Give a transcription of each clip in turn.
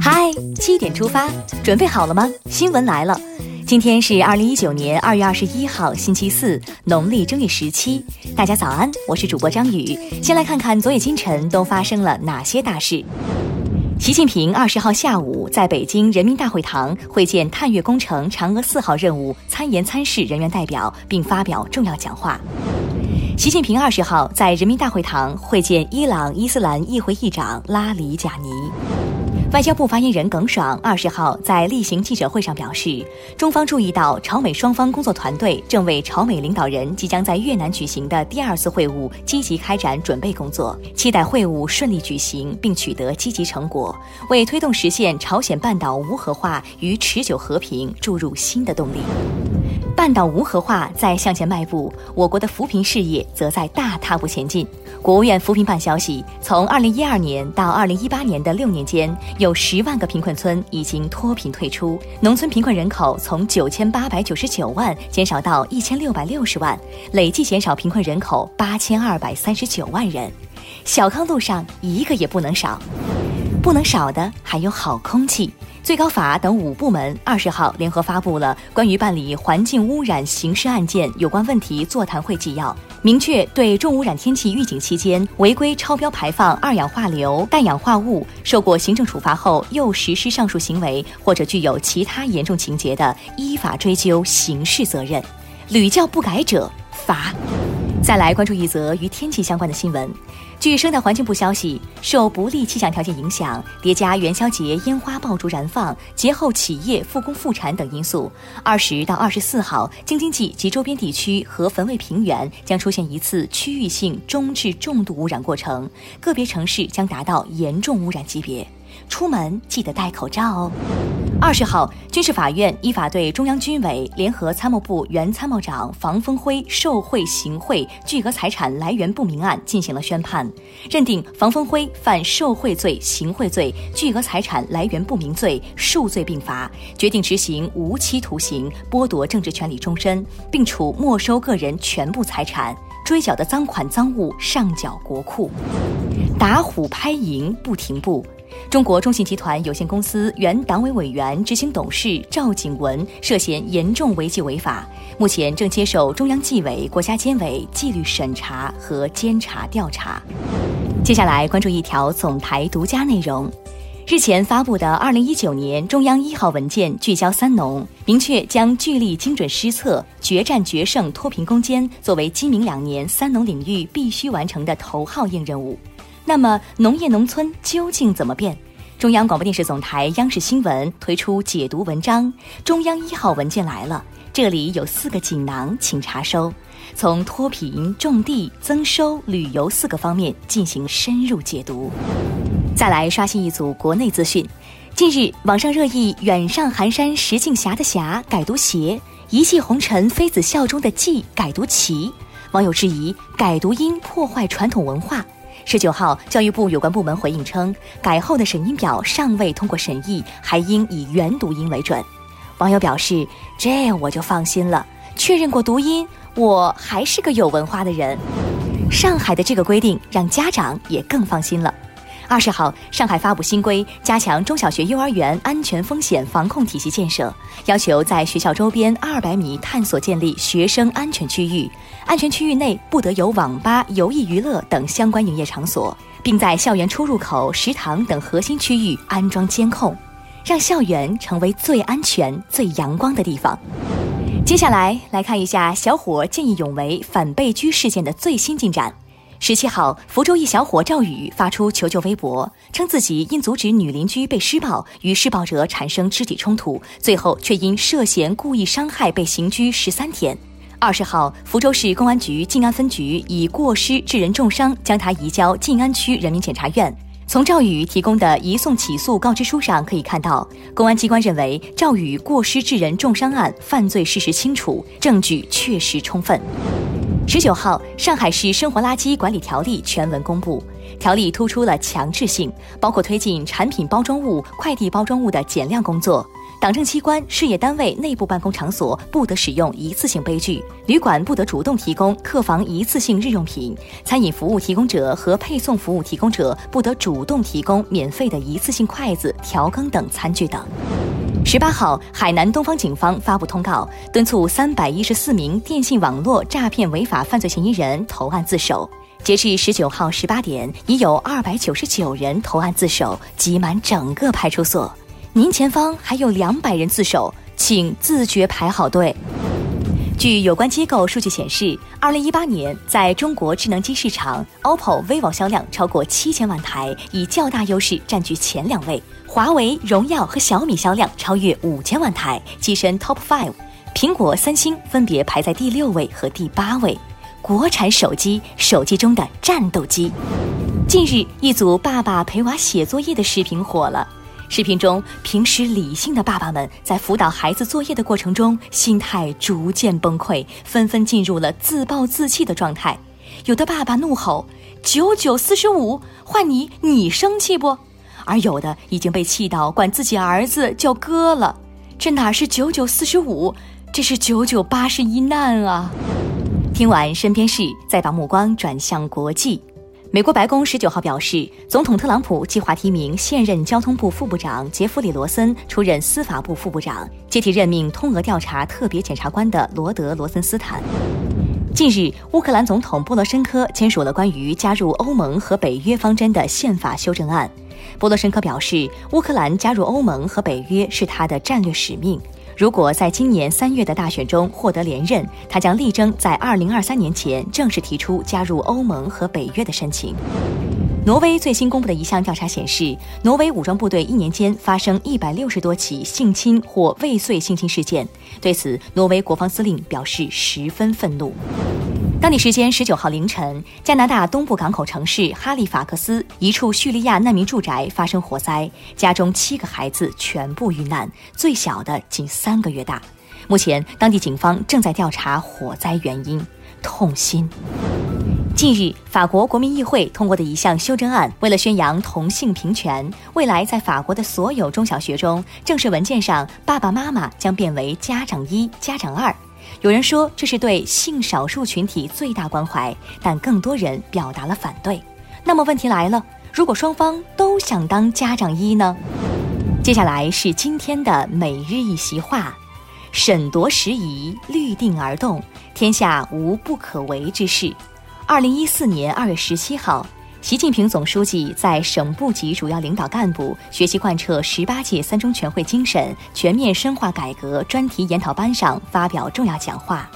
嗨，七点出发，准备好了吗？新闻来了，今天是二零一九年二月二十一号，星期四，农历正月十七。大家早安，我是主播张宇。先来看看昨夜今晨都发生了哪些大事。习近平二十号下午在北京人民大会堂会见探月工程嫦娥四号任务参研参试人员代表，并发表重要讲话。习近平二十号在人民大会堂会见伊朗伊斯兰议会议长拉里贾尼。外交部发言人耿爽二十号在例行记者会上表示，中方注意到朝美双方工作团队正为朝美领导人即将在越南举行的第二次会晤积极开展准备工作，期待会晤顺利举行并取得积极成果，为推动实现朝鲜半岛无核化与持久和平注入新的动力。半岛无核化在向前迈步，我国的扶贫事业则在大踏步前进。国务院扶贫办消息，从二零一二年到二零一八年的六年间，有十万个贫困村已经脱贫退出，农村贫困人口从九千八百九十九万减少到一千六百六十万，累计减少贫困人口八千二百三十九万人。小康路上一个也不能少，不能少的还有好空气。最高法等五部门二十号联合发布了关于办理环境污染刑事案件有关问题座谈会纪要，明确对重污染天气预警期间违规超标排放二氧化硫、氮氧化物，受过行政处罚后又实施上述行为或者具有其他严重情节的，依法追究刑事责任，屡教不改者罚。再来关注一则与天气相关的新闻。据生态环境部消息，受不利气象条件影响，叠加元宵节烟花爆竹燃放、节后企业复工复产等因素，二十到二十四号，京津冀及周边地区和汾渭平原将出现一次区域性中至重度污染过程，个别城市将达到严重污染级别。出门记得戴口罩哦。二十号，军事法院依法对中央军委联合参谋部原参谋长房峰辉受贿行贿、巨额财产来源不明案进行了宣判，认定房峰辉犯受贿罪、行贿罪、巨额财产来源不明罪，数罪并罚，决定执行无期徒刑，剥夺政治权利终身，并处没收个人全部财产，追缴的赃款赃物上缴国库。打虎拍蝇不停步。中国中信集团有限公司原党委委员、执行董事赵景文涉嫌严重违纪违法，目前正接受中央纪委国家监委纪律审查和监察调查。接下来关注一条总台独家内容：日前发布的二零一九年中央一号文件聚焦三农，明确将聚力精准施策、决战决胜脱贫攻坚作为今明两年三农领域必须完成的头号硬任务。那么，农业农村究竟怎么变？中央广播电视总台央视新闻推出解读文章，中央一号文件来了，这里有四个锦囊，请查收。从脱贫、种地、增收、旅游四个方面进行深入解读。再来刷新一组国内资讯。近日，网上热议“远上寒山石径斜”的“斜”改读“斜”，“一骑红尘妃子笑”中的“骑”改读“骑”，网友质疑改读音破坏传统文化。十九号，教育部有关部门回应称，改后的审音表尚未通过审议，还应以原读音为准。网友表示：“这我就放心了，确认过读音，我还是个有文化的人。”上海的这个规定让家长也更放心了。二十号，上海发布新规，加强中小学、幼儿园安全风险防控体系建设，要求在学校周边二百米探索建立学生安全区域，安全区域内不得有网吧、游艺娱乐等相关营业场所，并在校园出入口、食堂等核心区域安装监控，让校园成为最安全、最阳光的地方。接下来来看一下小伙见义勇为反被拘事件的最新进展。十七号，福州一小伙赵宇发出求救微博，称自己因阻止女邻居被施暴，与施暴者产生肢体冲突，最后却因涉嫌故意伤害被刑拘十三天。二十号，福州市公安局静安分局以过失致人重伤，将他移交静安区人民检察院。从赵宇提供的移送起诉告知书上可以看到，公安机关认为赵宇过失致人重伤案犯罪事实清楚，证据确实充分。十九号，上海市生活垃圾管理条例全文公布。条例突出了强制性，包括推进产品包装物、快递包装物的减量工作，党政机关、事业单位内部办公场所不得使用一次性杯具，旅馆不得主动提供客房一次性日用品，餐饮服务提供者和配送服务提供者不得主动提供免费的一次性筷子、调羹等餐具等。十八号，海南东方警方发布通告，敦促三百一十四名电信网络诈骗违法犯罪嫌疑人投案自首。截至十九号十八点，已有二百九十九人投案自首，挤满整个派出所。您前方还有两百人自首，请自觉排好队。据有关机构数据显示，二零一八年在中国智能机市场，OPPO、vivo 销量超过七千万台，以较大优势占据前两位；华为、荣耀和小米销量超越五千万台，跻身 Top Five；苹果、三星分别排在第六位和第八位。国产手机，手机中的战斗机。近日，一组爸爸陪娃写作业的视频火了。视频中，平时理性的爸爸们在辅导孩子作业的过程中，心态逐渐崩溃，纷纷进入了自暴自弃的状态。有的爸爸怒吼：“九九四十五，换你，你生气不？”而有的已经被气到管自己儿子叫哥了。这哪是九九四十五，这是九九八十一难啊！听完身边事，再把目光转向国际。美国白宫十九号表示，总统特朗普计划提名现任交通部副部长杰弗里·罗森出任司法部副部长，接替任命通俄调查特别检察官的罗德·罗森斯坦。近日，乌克兰总统波罗申科签署了关于加入欧盟和北约方针的宪法修正案。波罗申科表示，乌克兰加入欧盟和北约是他的战略使命。如果在今年三月的大选中获得连任，他将力争在二零二三年前正式提出加入欧盟和北约的申请。挪威最新公布的一项调查显示，挪威武装部队一年间发生一百六十多起性侵或未遂性侵事件。对此，挪威国防司令表示十分愤怒。当地时间十九号凌晨，加拿大东部港口城市哈利法克斯一处叙利亚难民住宅发生火灾，家中七个孩子全部遇难，最小的仅三个月大。目前，当地警方正在调查火灾原因。痛心。近日，法国国民议会通过的一项修正案，为了宣扬同性平权，未来在法国的所有中小学中，正式文件上爸爸妈妈将变为家长一、家长二。有人说这是对性少数群体最大关怀，但更多人表达了反对。那么问题来了，如果双方都想当家长一呢？接下来是今天的每日一席话：审夺时宜，虑定而动，天下无不可为之事。二零一四年二月十七号。习近平总书记在省部级主要领导干部学习贯彻十八届三中全会精神、全面深化改革专题研讨班上发表重要讲话，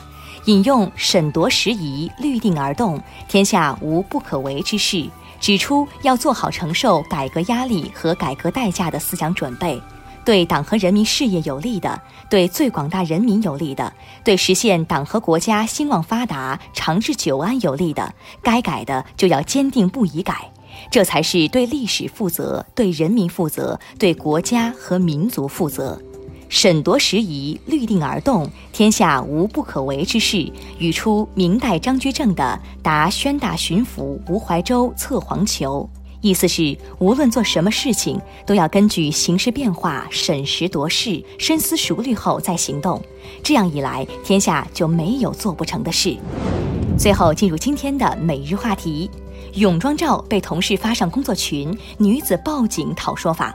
引用“审夺时宜，律定而动，天下无不可为之事”，指出要做好承受改革压力和改革代价的思想准备。对党和人民事业有利的，对最广大人民有利的，对实现党和国家兴旺发达、长治久安有利的，该改的就要坚定不移改，这才是对历史负责、对人民负责、对国家和民族负责。审夺时宜，虑定而动，天下无不可为之事，语出明代张居正的《答宣大巡抚吴怀州策黄球》。意思是，无论做什么事情，都要根据形势变化审时度势、深思熟虑后再行动。这样一来，天下就没有做不成的事。最后进入今天的每日话题：泳装照被同事发上工作群，女子报警讨说法。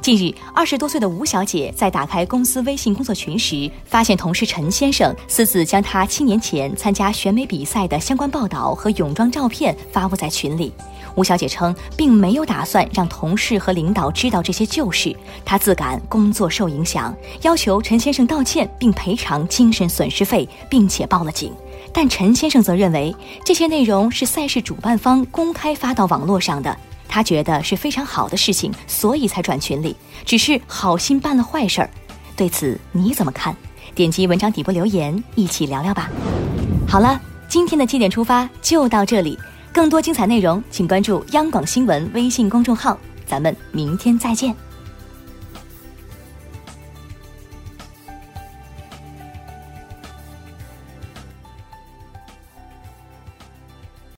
近日，二十多岁的吴小姐在打开公司微信工作群时，发现同事陈先生私自将她七年前参加选美比赛的相关报道和泳装照片发布在群里。吴小姐称，并没有打算让同事和领导知道这些旧事，她自感工作受影响，要求陈先生道歉并赔偿精神损失费，并且报了警。但陈先生则认为这些内容是赛事主办方公开发到网络上的，他觉得是非常好的事情，所以才转群里，只是好心办了坏事儿。对此你怎么看？点击文章底部留言，一起聊聊吧。好了，今天的七点出发就到这里。更多精彩内容，请关注央广新闻微信公众号。咱们明天再见。